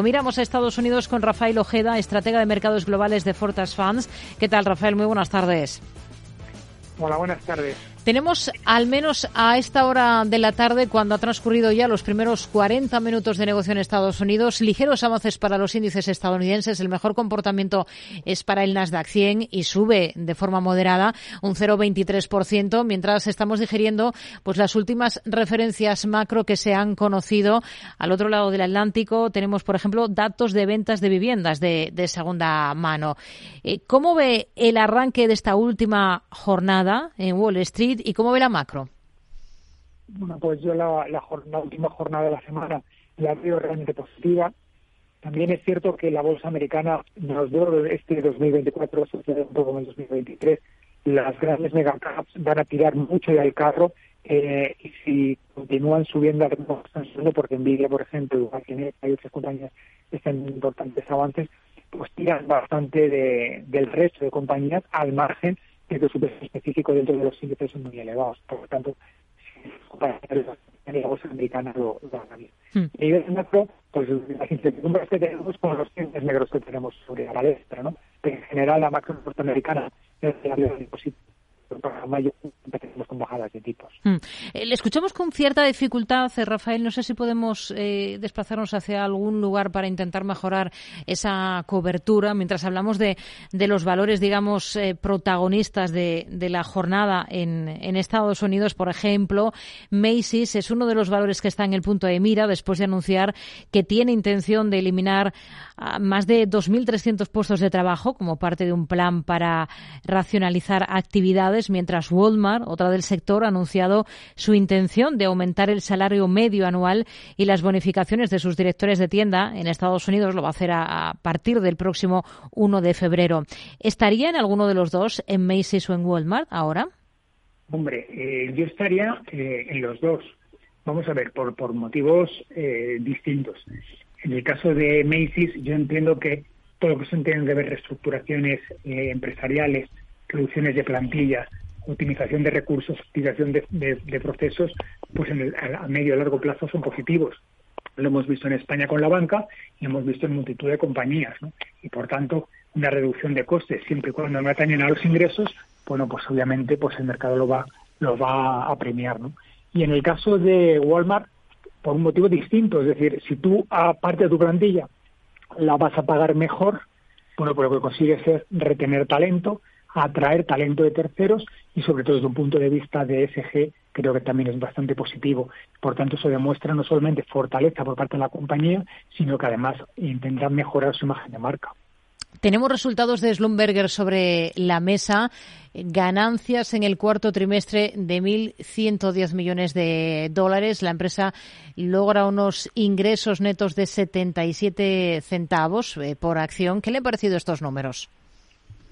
Miramos a Estados Unidos con Rafael Ojeda, estratega de mercados globales de Fortas Funds. ¿Qué tal, Rafael? Muy buenas tardes. Hola, buenas tardes. Tenemos al menos a esta hora de la tarde, cuando ha transcurrido ya los primeros 40 minutos de negocio en Estados Unidos, ligeros avances para los índices estadounidenses. El mejor comportamiento es para el Nasdaq 100 y sube de forma moderada un 0,23%, mientras estamos digiriendo pues las últimas referencias macro que se han conocido. Al otro lado del Atlántico tenemos, por ejemplo, datos de ventas de viviendas de, segunda mano. Eh, ¿Cómo ve el arranque de esta última jornada en Wall Street? Y cómo ve la macro? Bueno, pues yo la, última jornada de la semana la veo realmente positiva. También es cierto que la bolsa americana nos dio este 2024 sucede un poco en el 2023. Las grandes megacaps van a tirar mucho del carro eh, y si continúan subiendo al ritmo están subiendo, porque Nvidia, por ejemplo, hay otras compañías que están importantes avances, pues tiran bastante de, del resto de compañías al margen su peso específico dentro de los índices son muy elevados. Por lo tanto, para la bolsa americana lo, lo haga bien. Hmm. Y a nivel macro, pues las incertidumbres que tenemos con los índices negros que tenemos sobre la palestra, ¿no? Pero en general la macro norteamericana es la positiva empecemos con bajadas de tipos. Hmm. Eh, le escuchamos con cierta dificultad, eh, Rafael. No sé si podemos eh, desplazarnos hacia algún lugar para intentar mejorar esa cobertura mientras hablamos de, de los valores, digamos, protagonistas de, de, la jornada en, en, Estados Unidos. Por ejemplo, Macy's es uno de los valores que está en el punto de mira después de anunciar que tiene intención de eliminar más de 2.300 puestos de trabajo como parte de un plan para racionalizar actividades mientras Walmart, otra del sector, ha anunciado su intención de aumentar el salario medio anual y las bonificaciones de sus directores de tienda en Estados Unidos. Lo va a hacer a, partir del próximo 1 de febrero. ¿Estaría en alguno de los dos, en Macy's o en Walmart, ahora? Hombre, eh, yo estaría eh, en los dos. Vamos a ver, por, por motivos eh, distintos. En el caso de Macy's, yo entiendo que todo lo que se entiende de ver reestructuraciones empresariales reducciones de plantilla, optimización de recursos, optimización de, procesos, pues en el, a medio y largo plazo son positivos. Lo hemos visto en España con la banca y hemos visto en multitud de compañías. Y por tanto, una reducción de costes, siempre y cuando no atañen a los ingresos, bueno, pues obviamente pues el mercado lo va, lo va a premiar. ¿no? Y en el caso de Walmart, por un motivo distinto, es decir, si tú aparte de tu plantilla la vas a pagar mejor, bueno, pues lo que consigues es retener talento, atraer talento de terceros y sobre todo desde un punto de vista de ESG creo que también es bastante positivo. Por tanto, eso demuestra no solamente fortaleza por parte de la compañía, sino que además intentan mejorar su imagen de marca. Tenemos resultados de Slumberger sobre la mesa. Ganancias en el cuarto trimestre de 1.110 millones de dólares. La empresa logra unos ingresos netos de 77 centavos eh, por acción. ¿Qué le han parecido estos números?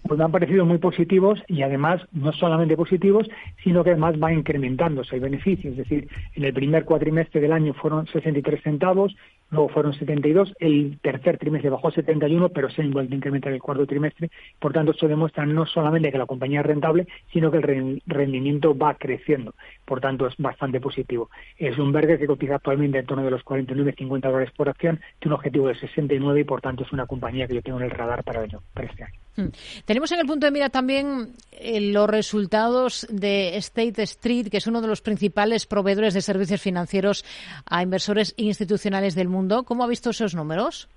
Pues me han parecido muy positivos y además no solamente positivos, sino que además va incrementándose el beneficio. Es decir, en el primer cuatrimestre del año fueron 63 centavos, luego fueron 72, el tercer trimestre bajó 71, pero se ha vuelto a incrementar el cuarto trimestre. Por tanto, esto demuestra no solamente que la compañía es rentable, sino que el rendimiento va creciendo. Por tanto, es bastante positivo. Es un verde que cotiza actualmente en torno de los 49-50 dólares por acción, tiene un objetivo de 69 y por tanto es una compañía que yo tengo en el radar para, ello, para este año. Hmm. Tenemos en el punto de mira también eh, los resultados de State Street, que es uno de los principales proveedores de servicios financieros a inversores institucionales del mundo. ¿Cómo ha visto esos números?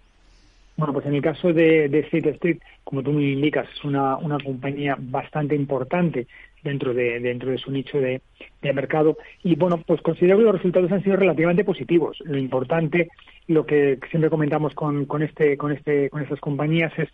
Bueno, pues en el caso de, State Street, como tú me indicas, es una, una compañía bastante importante dentro de dentro de su nicho de, mercado. Y bueno pues considero que los resultados han sido relativamente positivos. Lo importante lo que siempre comentamos con, con este con este con estas compañías es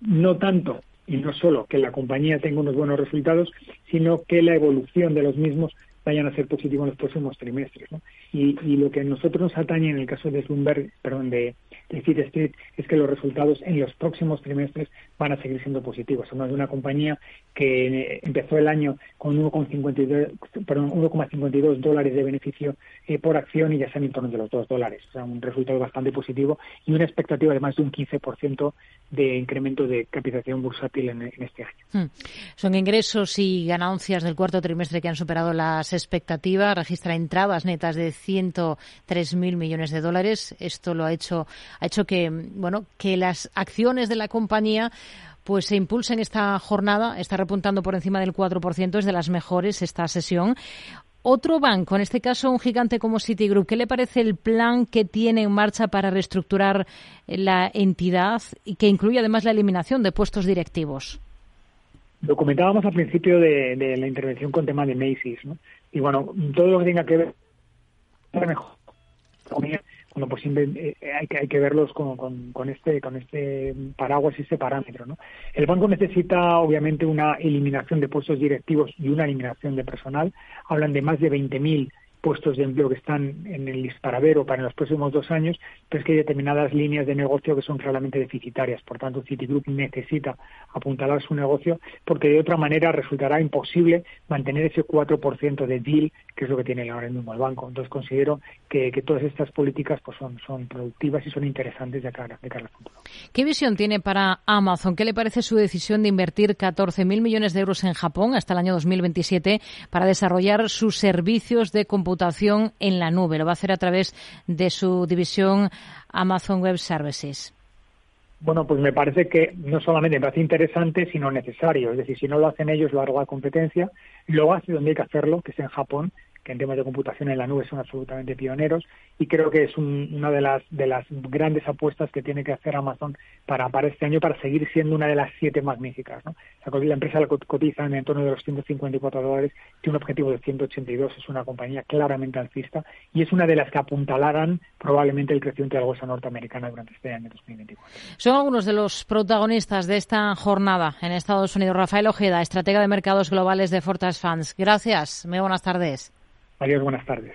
no tanto y no solo que la compañía tenga unos buenos resultados, sino que la evolución de los mismos vayan a ser positivos en los próximos trimestres. ¿no? Y, y, lo que a nosotros nos atañe en el caso de Bloomberg, perdón, de, de Street, es que los resultados en los próximos trimestres van a seguir siendo positivos. Somos de una compañía que eh, empezó el año con 1,52 dólares de beneficio eh, por acción y ya están en torno de los 2 dólares. O sea, un resultado bastante positivo y una expectativa de más de un 15% de incremento de capitalización bursátil en, este año. Hmm. Son ingresos y ganancias del cuarto trimestre que han superado las expectativas. Registra entradas netas de 103.000 millones de dólares. Esto lo ha hecho, ha hecho que, bueno, que las acciones de la compañía pues se impulsen esta jornada, está repuntando por encima del 4%, es de las mejores esta sesión. Otro banco, en este caso un gigante como Citigroup, ¿qué le parece el plan que tiene en marcha para reestructurar la entidad y que incluye además la eliminación de puestos directivos? Lo comentábamos al principio de, la intervención con tema de Macy's, ¿no? Y bueno, todo lo que tenga que ver mejor bueno, pues siempre eh, hay, que, hay que verlos con, con, este con este paraguas y este parámetro. ¿no? El banco necesita, obviamente, una eliminación de puestos directivos y una eliminación de personal. Hablan de más de 20.000 puestos de empleo que están en el disparadero para los próximos dos años, pero es que hay determinadas líneas de negocio que son claramente deficitarias. Por tanto, Citigroup necesita apuntalar su negocio porque de otra manera resultará imposible mantener ese 4% de deal, que es lo que tiene ahora mismo el banco. Entonces, considero que, todas estas políticas pues son, son productivas y son interesantes de cara, de cara al futuro. ¿Qué visión tiene para Amazon? ¿Qué le parece su decisión de invertir 14.000 millones de euros en Japón hasta el año 2027 para desarrollar sus servicios de computación computación en la nube. Lo va a hacer a través de su división Amazon Web Services. Bueno, pues me parece que no solamente me parece interesante, sino necesario. Es decir, si no lo hacen ellos, lo hará la competencia. Lo hace donde hay que hacerlo, que es en Japón, que en temas de computación en la nube son absolutamente pioneros y creo que es una de las de las grandes apuestas que tiene que hacer Amazon para, para este año para seguir siendo una de las siete magníficas. ¿no? La, empresa la cotiza en torno de los 154 dólares, tiene un objetivo de 182, es una compañía claramente alcista y es una de las que apuntalarán probablemente el crecimiento de la bolsa norteamericana durante este año 2024. Son algunos de los protagonistas de esta jornada en Estados Unidos. Rafael Ojeda, estratega de mercados globales de Fortas Funds. Gracias. Muy buenas tardes. Adiós, buenas tardes.